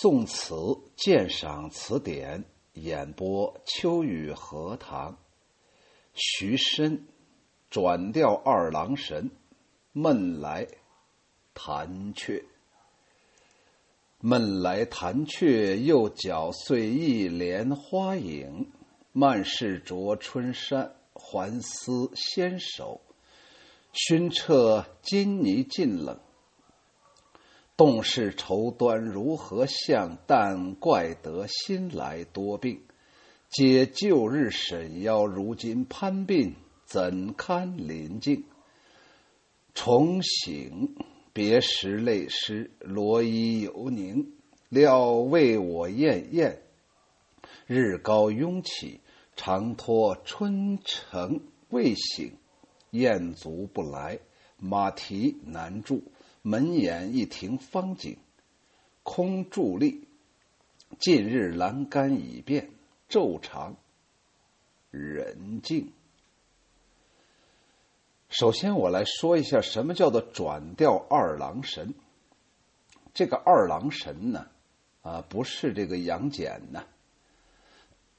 宋词鉴赏词典演播秋雨荷塘，徐申转调二郎神，闷来弹雀。闷来弹雀，又搅碎一帘花影。漫是着春衫，还思纤手。熏彻金泥尽冷。动是愁端如何向？但怪得新来多病。皆旧日沈腰，如今攀鬓，怎堪临近？重醒，别时泪湿，罗衣犹凝。料为我艳艳，日高拥起，长托春城未醒。雁足不来，马蹄难住。门掩一庭芳景，空伫立。近日栏杆已变，昼长人静。首先，我来说一下什么叫做转调二郎神。这个二郎神呢，啊，不是这个杨戬呢，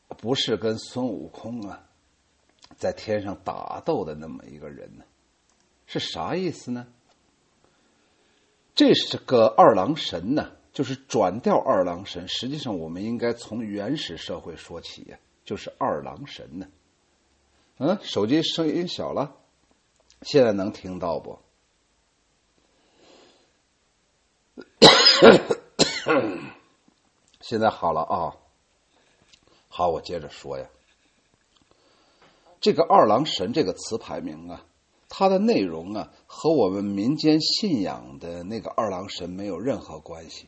不是跟孙悟空啊在天上打斗的那么一个人呢，是啥意思呢？这是个二郎神呢，就是转调二郎神。实际上，我们应该从原始社会说起呀，就是二郎神呢。嗯，手机声音小了，现在能听到不？现在好了啊。好，我接着说呀。这个二郎神这个词牌名啊。它的内容啊，和我们民间信仰的那个二郎神没有任何关系。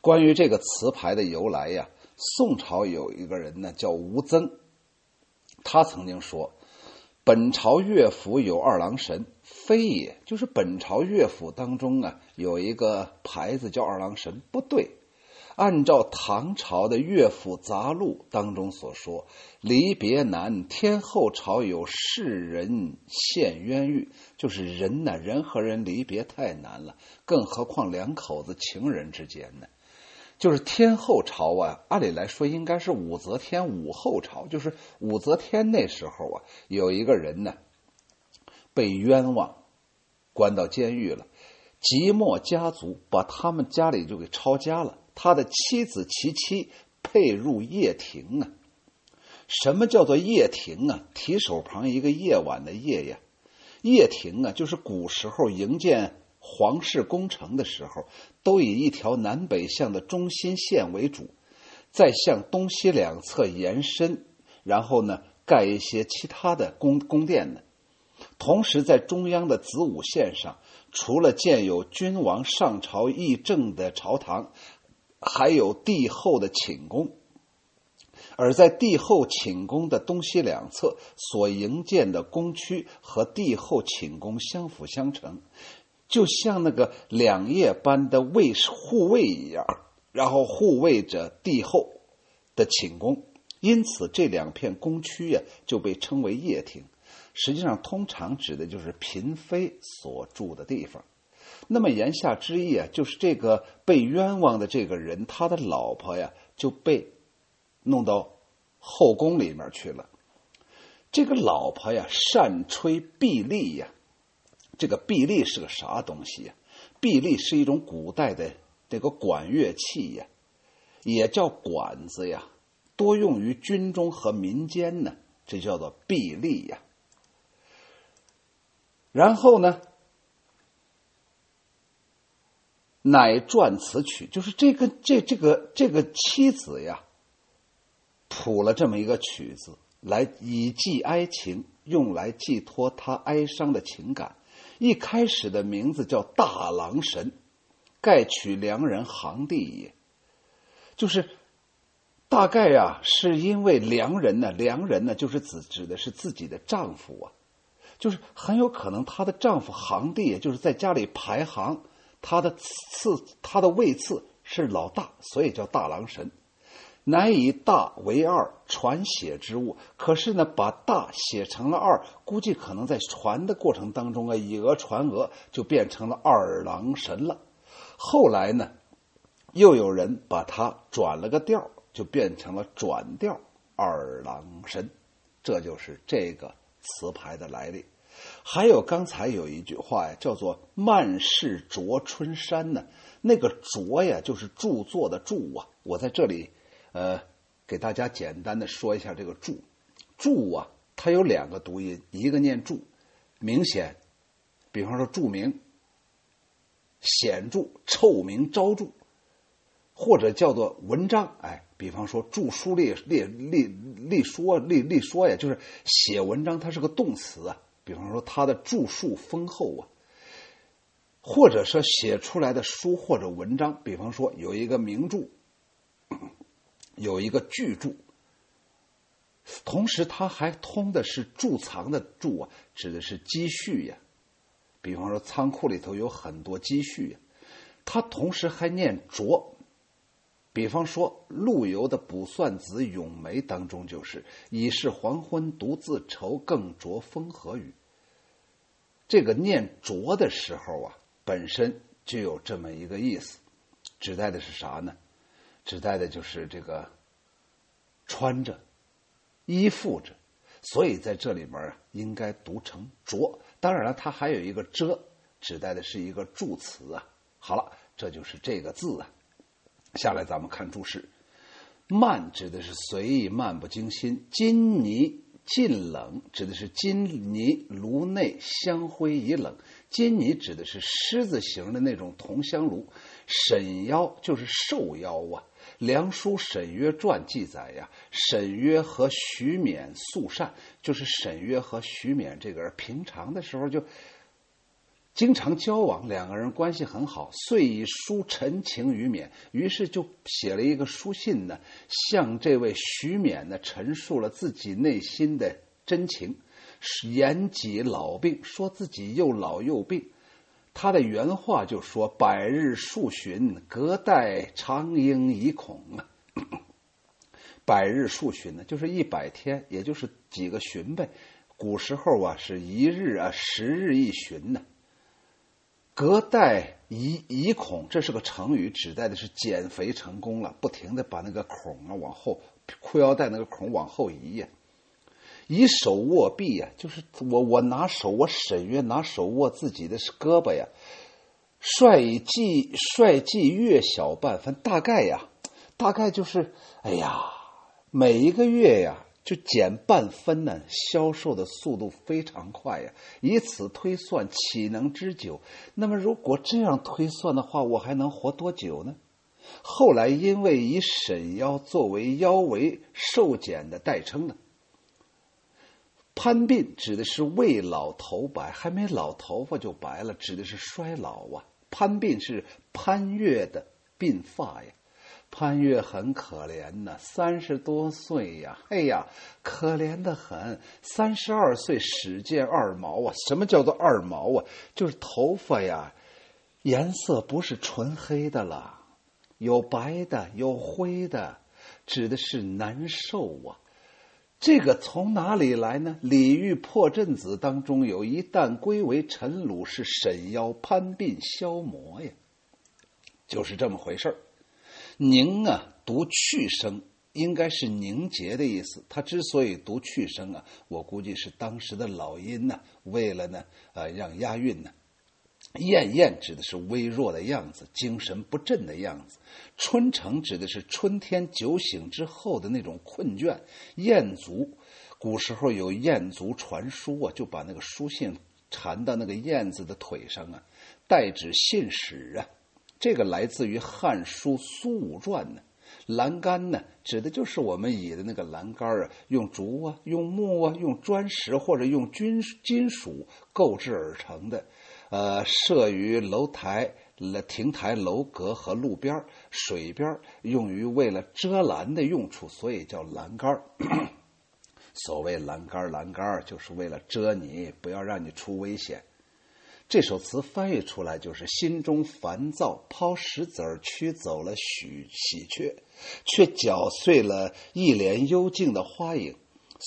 关于这个词牌的由来呀，宋朝有一个人呢叫吴曾，他曾经说：“本朝乐府有二郎神，非也。”就是本朝乐府当中啊有一个牌子叫二郎神，不对。按照唐朝的乐府杂录当中所说，离别难，天后朝有世人现冤狱，就是人呢，人和人离别太难了，更何况两口子情人之间呢？就是天后朝啊，按理来说应该是武则天武后朝，就是武则天那时候啊，有一个人呢被冤枉，关到监狱了，即墨家族把他们家里就给抄家了。他的妻子其妻配入掖庭啊？什么叫做掖庭啊？提手旁一个夜晚的夜呀？掖庭啊，就是古时候营建皇室工程的时候，都以一条南北向的中心线为主，再向东西两侧延伸，然后呢盖一些其他的宫宫殿呢。同时，在中央的子午线上，除了建有君王上朝议政的朝堂。还有帝后的寝宫，而在帝后寝宫的东西两侧所营建的宫区和帝后寝宫相辅相成，就像那个两叶般的卫护卫一样，然后护卫着帝后的寝宫。因此，这两片宫区呀就被称为掖庭。实际上，通常指的就是嫔妃所住的地方。那么言下之意啊，就是这个被冤枉的这个人，他的老婆呀就被弄到后宫里面去了。这个老婆呀善吹碧丽呀，这个碧丽是个啥东西呀？碧丽是一种古代的这个管乐器呀，也叫管子呀，多用于军中和民间呢，这叫做碧丽呀。然后呢？乃撰此曲，就是这个这这个这个妻子呀，谱了这么一个曲子，来以寄哀情，用来寄托他哀伤的情感。一开始的名字叫《大郎神》，盖取良人行第也。就是大概呀，是因为良人呢，良人呢，就是指指的是自己的丈夫啊，就是很有可能她的丈夫行第，也就是在家里排行。他的次，他的位次是老大，所以叫大郎神。乃以大为二传写之物。可是呢，把大写成了二，估计可能在传的过程当中啊，以讹传讹，就变成了二郎神了。后来呢，又有人把它转了个调，就变成了转调二郎神，这就是这个词牌的来历。还有刚才有一句话呀，叫做“慢氏着春山”呢，那个“着”呀，就是著作的“著”啊。我在这里，呃，给大家简单的说一下这个“著”。著啊，它有两个读音，一个念“著”，明显，比方说著名、显著、臭名昭著，或者叫做文章。哎，比方说著书立立立立说立立说呀，就是写文章，它是个动词啊。比方说，他的著述丰厚啊，或者说写出来的书或者文章，比方说有一个名著，有一个巨著，同时他还通的是贮藏的贮啊，指的是积蓄呀。比方说仓库里头有很多积蓄呀，他同时还念拙。比方说陆游的《卜算子·咏梅》当中就是“已是黄昏独自愁，更着风和雨”。这个念“着”的时候啊，本身就有这么一个意思，指代的是啥呢？指代的就是这个穿着、依附着，所以在这里面啊，应该读成“着”。当然了，它还有一个“遮”，指代的是一个助词啊。好了，这就是这个字啊。下来，咱们看注释。慢指的是随意、漫不经心。金泥尽冷指的是金泥炉内香灰已冷。金泥指的是狮子形的那种铜香炉。沈腰就是瘦腰啊。梁书沈约传记载呀，沈约和徐勉素善，就是沈约和徐勉这个人平常的时候就。经常交往，两个人关系很好，遂以书陈情于勉，于是就写了一个书信呢，向这位徐勉呢陈述了自己内心的真情，言己老病，说自己又老又病。他的原话就说：“百日数旬，隔代长应以恐啊。”百日数旬呢，就是一百天，也就是几个旬呗。古时候啊，是一日啊，十日一旬呢。隔代以以孔，这是个成语，指代的是减肥成功了，不停的把那个孔啊往后，裤腰带那个孔往后移呀。以手握臂呀，就是我我拿手，我沈约拿手握自己的胳膊呀。率以计率计月小半分，大概呀，大概就是，哎呀，每一个月呀。就减半分呢，销售的速度非常快呀。以此推算，岂能知久？那么如果这样推算的话，我还能活多久呢？后来因为以沈腰作为腰围瘦减的代称呢，潘鬓指的是未老头白，还没老头发就白了，指的是衰老啊。潘鬓是潘岳的鬓发呀。潘岳很可怜呐，三十多岁呀，哎呀，可怜的很。三十二岁始见二毛啊，什么叫做二毛啊？就是头发呀，颜色不是纯黑的了，有白的，有灰的，指的是难受啊。这个从哪里来呢？《李煜破阵子》当中有一旦归为陈鲁，是沈腰潘鬓消磨呀，就是这么回事儿。凝啊，读去声，应该是凝结的意思。他之所以读去声啊，我估计是当时的老音呢，为了呢，呃，让押韵呢。燕燕指的是微弱的样子，精神不振的样子。春城指的是春天酒醒之后的那种困倦。燕足，古时候有燕足传书啊，就把那个书信缠到那个燕子的腿上啊，代指信使啊。这个来自于《汉书·苏武传》呢，栏杆呢，指的就是我们倚的那个栏杆啊，用竹啊、用木啊、用砖石或者用金金属构制而成的，呃，设于楼台、亭台楼阁和路边、水边，用于为了遮拦的用处，所以叫栏杆。所谓栏杆，栏杆就是为了遮你，不要让你出危险。这首词翻译出来就是：心中烦躁，抛石子儿驱走了许喜鹊，却搅碎了一帘幽静的花影。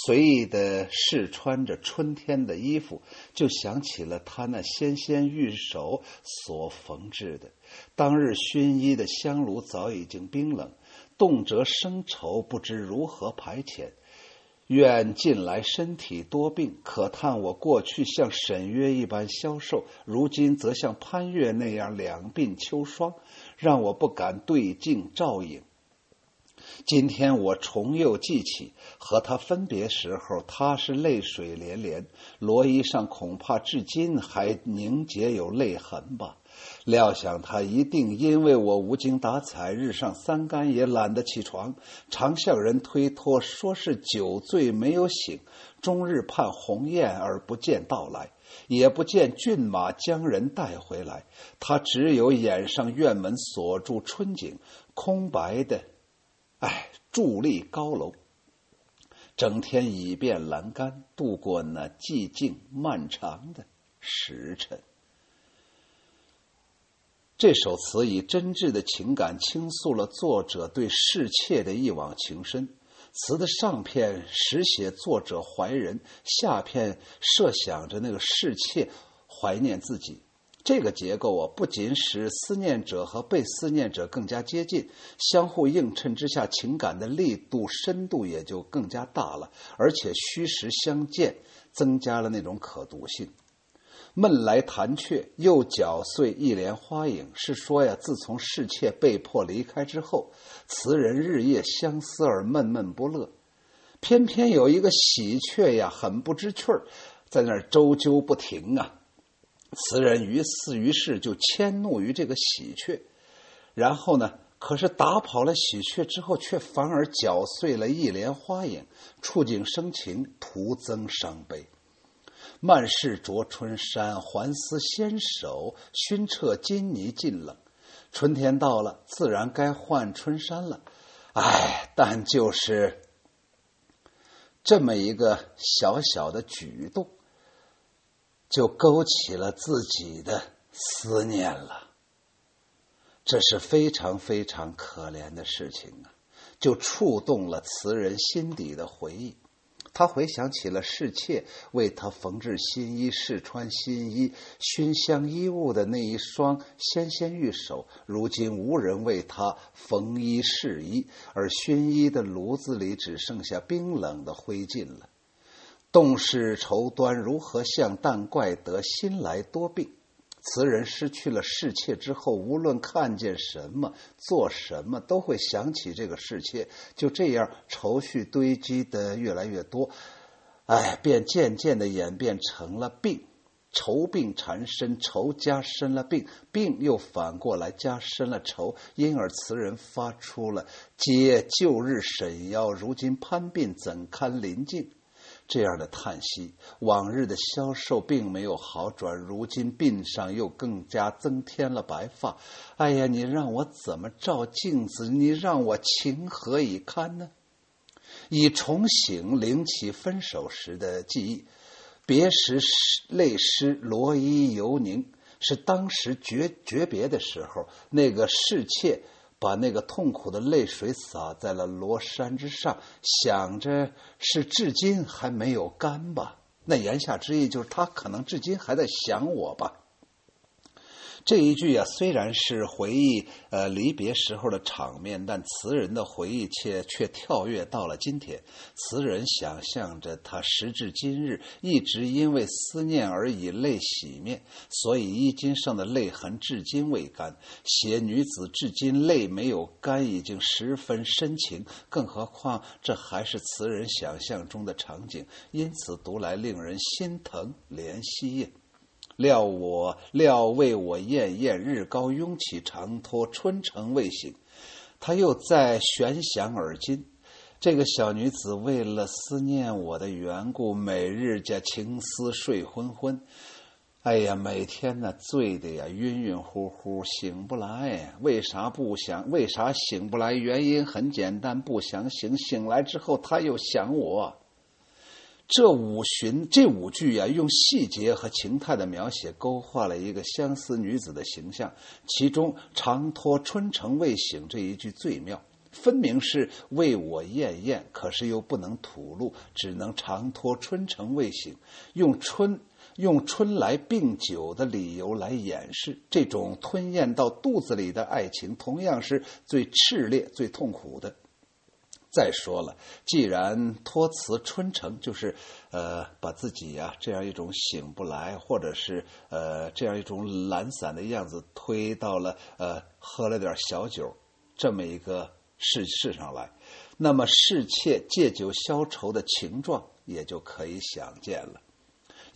随意的试穿着春天的衣服，就想起了他那纤纤玉手所缝制的。当日熏衣的香炉早已经冰冷，动辄生愁，不知如何排遣。愿近来身体多病，可叹我过去像沈约一般消瘦，如今则像潘岳那样两鬓秋霜，让我不敢对镜照影。今天我重又记起和他分别时候，他是泪水连连，罗衣上恐怕至今还凝结有泪痕吧。料想他一定因为我无精打采，日上三竿也懒得起床，常向人推脱，说是酒醉没有醒，终日盼鸿雁而不见到来，也不见骏马将人带回来。他只有掩上院门锁住春景，空白的，哎，伫立高楼，整天倚遍栏杆，度过那寂静漫长的时辰。这首词以真挚的情感倾诉了作者对侍妾的一往情深。词的上片实写作者怀人，下片设想着那个侍妾怀念自己。这个结构啊，不仅使思念者和被思念者更加接近，相互映衬之下，情感的力度、深度也就更加大了，而且虚实相间，增加了那种可读性。闷来弹雀，又搅碎一帘花影。是说呀，自从侍妾被迫离开之后，词人日夜相思而闷闷不乐。偏偏有一个喜鹊呀，很不知趣儿，在那儿周啾不停啊。词人于是于是就迁怒于这个喜鹊，然后呢，可是打跑了喜鹊之后，却反而搅碎了一帘花影，触景生情，徒增伤悲。曼氏着春衫，还思纤手，熏彻金泥尽冷。春天到了，自然该换春衫了。唉，但就是这么一个小小的举动，就勾起了自己的思念了。这是非常非常可怜的事情啊！就触动了词人心底的回忆。他回想起了侍妾为他缝制新衣、试穿新衣、熏香衣物的那一双纤纤玉手，如今无人为他缝衣试衣，而熏衣的炉子里只剩下冰冷的灰烬了。动世愁端如何向？但怪得心来多病。词人失去了侍妾之后，无论看见什么、做什么，都会想起这个侍妾。就这样，愁绪堆积的越来越多，哎，便渐渐的演变成了病。愁病缠身，愁加深了病，病又反过来加深了愁，因而词人发出了“嗟旧日沈腰，如今攀鬓怎堪临镜”。这样的叹息，往日的消瘦并没有好转，如今鬓上又更加增添了白发。哎呀，你让我怎么照镜子？你让我情何以堪呢？已重醒，灵起分手时的记忆，别时泪湿罗衣犹凝，是当时诀诀别的时候，那个侍妾。把那个痛苦的泪水洒在了罗山之上，想着是至今还没有干吧？那言下之意就是他可能至今还在想我吧。这一句啊，虽然是回忆呃离别时候的场面，但词人的回忆却却跳跃到了今天。词人想象着他时至今日一直因为思念而以泪洗面，所以衣襟上的泪痕至今未干。写女子至今泪没有干，已经十分深情。更何况这还是词人想象中的场景，因此读来令人心疼怜惜呀。料我料为我艳艳日高拥起长托春城未醒，他又在悬想而今。这个小女子为了思念我的缘故，每日家情思睡昏昏。哎呀，每天呢醉的呀晕晕乎乎，醒不来。为啥不想？为啥醒不来？原因很简单，不想醒。醒来之后，他又想我。这五旬这五句呀，用细节和情态的描写勾画了一个相思女子的形象。其中“长托春城未醒”这一句最妙，分明是为我艳艳，可是又不能吐露，只能长托春城未醒，用春用春来病酒的理由来掩饰这种吞咽到肚子里的爱情，同样是最炽烈、最痛苦的。再说了，既然托辞春城，就是呃把自己呀这样一种醒不来，或者是呃这样一种懒散的样子推到了呃喝了点小酒这么一个事事上来，那么侍妾借酒消愁的情状也就可以想见了。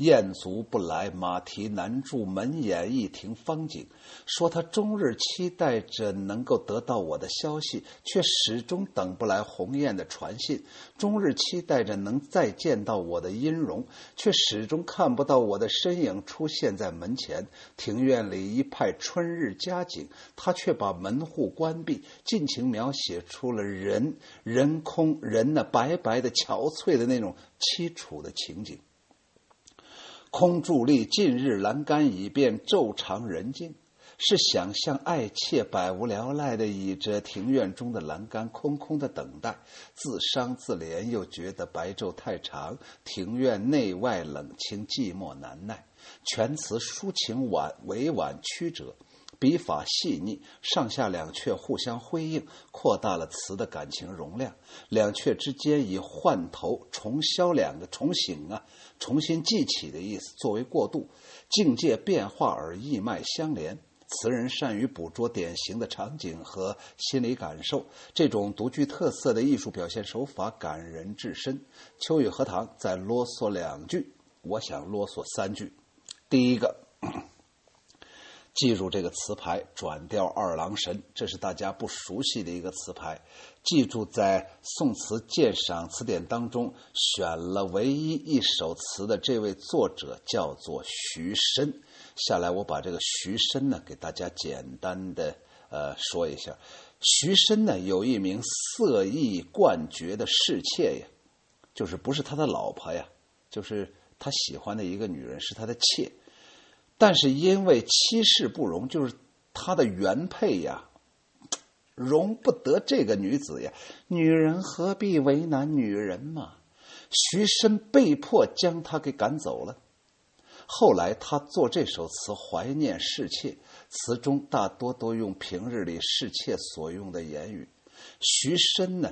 雁足不来，马蹄难住，门掩一庭芳景。说他终日期待着能够得到我的消息，却始终等不来鸿雁的传信；终日期待着能再见到我的音容，却始终看不到我的身影出现在门前。庭院里一派春日佳景，他却把门户关闭，尽情描写出了人人空人那白白的憔悴的那种凄楚的情景。空伫立，近日栏杆已变昼长人静，是想象爱妾百无聊赖的倚着庭院中的栏杆，空空的等待，自伤自怜，又觉得白昼太长，庭院内外冷清寂寞难耐。全词抒情婉委婉曲折。笔法细腻，上下两阙互相辉映，扩大了词的感情容量。两阙之间以换头、重销两个重醒啊，重新记起的意思作为过渡，境界变化而意脉相连。词人善于捕捉典型的场景和心理感受，这种独具特色的艺术表现手法感人至深。秋雨荷塘再啰嗦两句，我想啰嗦三句。第一个。记住这个词牌“转调二郎神”，这是大家不熟悉的一个词牌。记住，在宋词鉴赏词典当中选了唯一一首词的这位作者叫做徐申。下来，我把这个徐申呢给大家简单的呃说一下。徐申呢有一名色艺冠绝的侍妾呀，就是不是他的老婆呀，就是他喜欢的一个女人是他的妾。但是因为妻室不容，就是他的原配呀，容不得这个女子呀。女人何必为难女人嘛？徐申被迫将她给赶走了。后来他做这首词怀念侍妾，词中大多都用平日里侍妾所用的言语。徐申呢，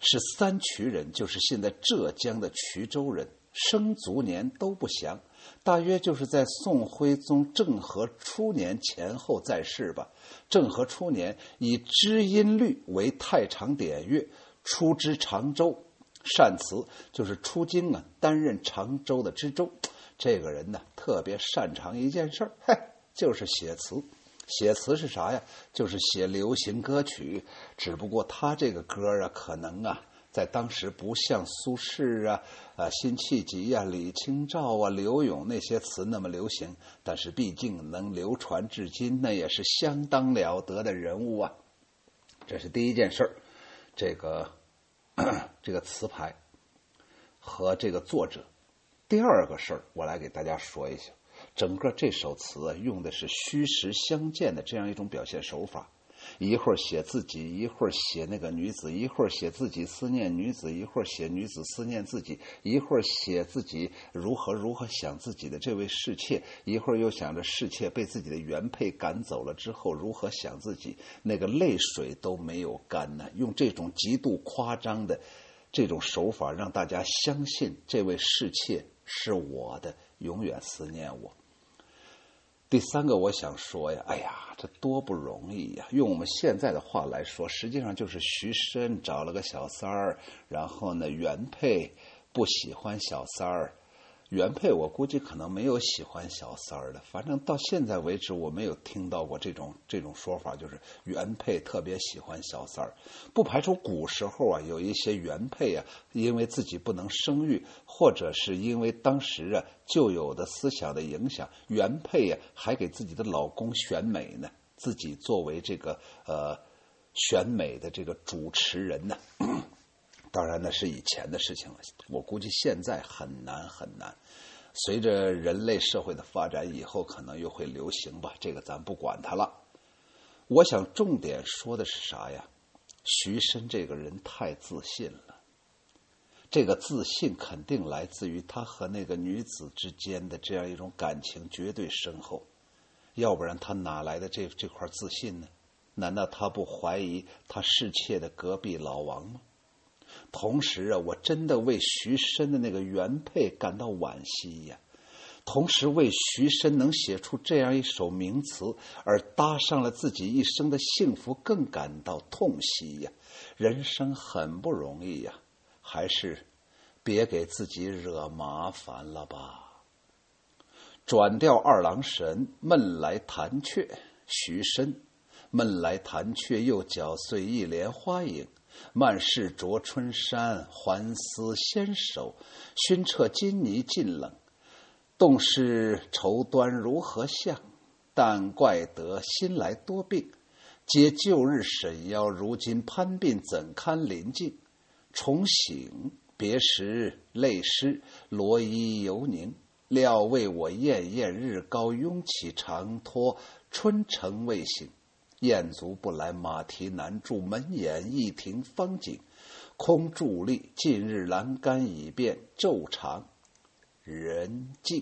是三衢人，就是现在浙江的衢州人，生卒年都不详。大约就是在宋徽宗政和初年前后在世吧。政和初年以知音律为太常典乐，出知常州，善词，就是出京啊，担任常州的知州。这个人呢，特别擅长一件事儿，嘿，就是写词。写词是啥呀？就是写流行歌曲。只不过他这个歌啊，可能啊。在当时不像苏轼啊、啊辛弃疾啊、李清照啊、柳永那些词那么流行，但是毕竟能流传至今，那也是相当了得的人物啊。这是第一件事儿，这个 这个词牌和这个作者。第二个事儿，我来给大家说一下，整个这首词用的是虚实相间的这样一种表现手法。一会儿写自己，一会儿写那个女子，一会儿写自己思念女子，一会儿写女子思念自己，一会儿写自己如何如何想自己的这位侍妾，一会儿又想着侍妾被自己的原配赶走了之后如何想自己，那个泪水都没有干呢。用这种极度夸张的这种手法，让大家相信这位侍妾是我的，永远思念我。第三个，我想说呀，哎呀，这多不容易呀！用我们现在的话来说，实际上就是徐申找了个小三儿，然后呢，原配不喜欢小三儿。原配我估计可能没有喜欢小三儿的，反正到现在为止我没有听到过这种这种说法，就是原配特别喜欢小三儿。不排除古时候啊有一些原配啊，因为自己不能生育，或者是因为当时啊旧有的思想的影响，原配呀还给自己的老公选美呢，自己作为这个呃选美的这个主持人呢。当然，那是以前的事情了。我估计现在很难很难。随着人类社会的发展，以后可能又会流行吧。这个咱不管它了。我想重点说的是啥呀？徐申这个人太自信了。这个自信肯定来自于他和那个女子之间的这样一种感情绝对深厚，要不然他哪来的这这块自信呢？难道他不怀疑他侍妾的隔壁老王吗？同时啊，我真的为徐申的那个原配感到惋惜呀。同时，为徐申能写出这样一首名词而搭上了自己一生的幸福，更感到痛惜呀。人生很不容易呀。还是别给自己惹麻烦了吧。转调二郎神，闷来弹却，徐申。闷来弹却，又搅碎一帘花影。漫是着春衫，还思纤手。熏彻金泥尽冷，动是愁端如何向？但怪得新来多病，皆旧日沈腰，如今攀鬓，怎堪临近？重醒，别时泪湿，罗衣犹凝。料为我艳艳，日高拥起长拖，春城未醒，雁足不来，马蹄难住，门掩一庭芳景，空伫立。近日栏杆已变，昼长人静。